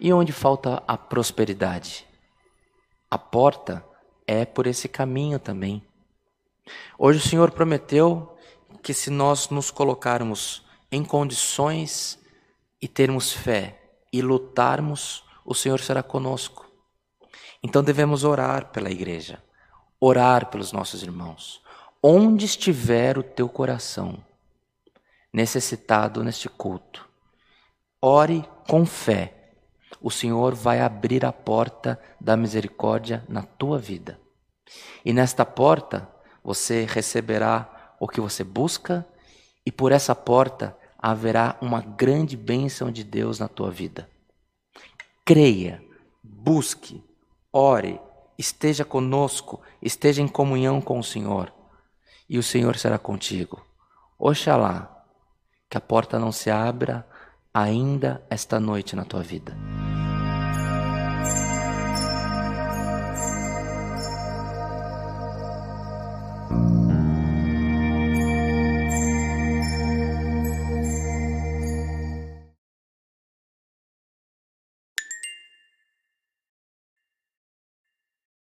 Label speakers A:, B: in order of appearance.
A: E onde falta a prosperidade? A porta é por esse caminho também. Hoje o Senhor prometeu que se nós nos colocarmos em condições e termos fé e lutarmos, o Senhor será conosco. Então devemos orar pela igreja, orar pelos nossos irmãos. Onde estiver o teu coração necessitado neste culto, ore com fé. O Senhor vai abrir a porta da misericórdia na tua vida. E nesta porta você receberá o que você busca, e por essa porta haverá uma grande bênção de Deus na tua vida. Creia, busque, ore, esteja conosco, esteja em comunhão com o Senhor, e o Senhor será contigo. Oxalá que a porta não se abra ainda esta noite na tua vida.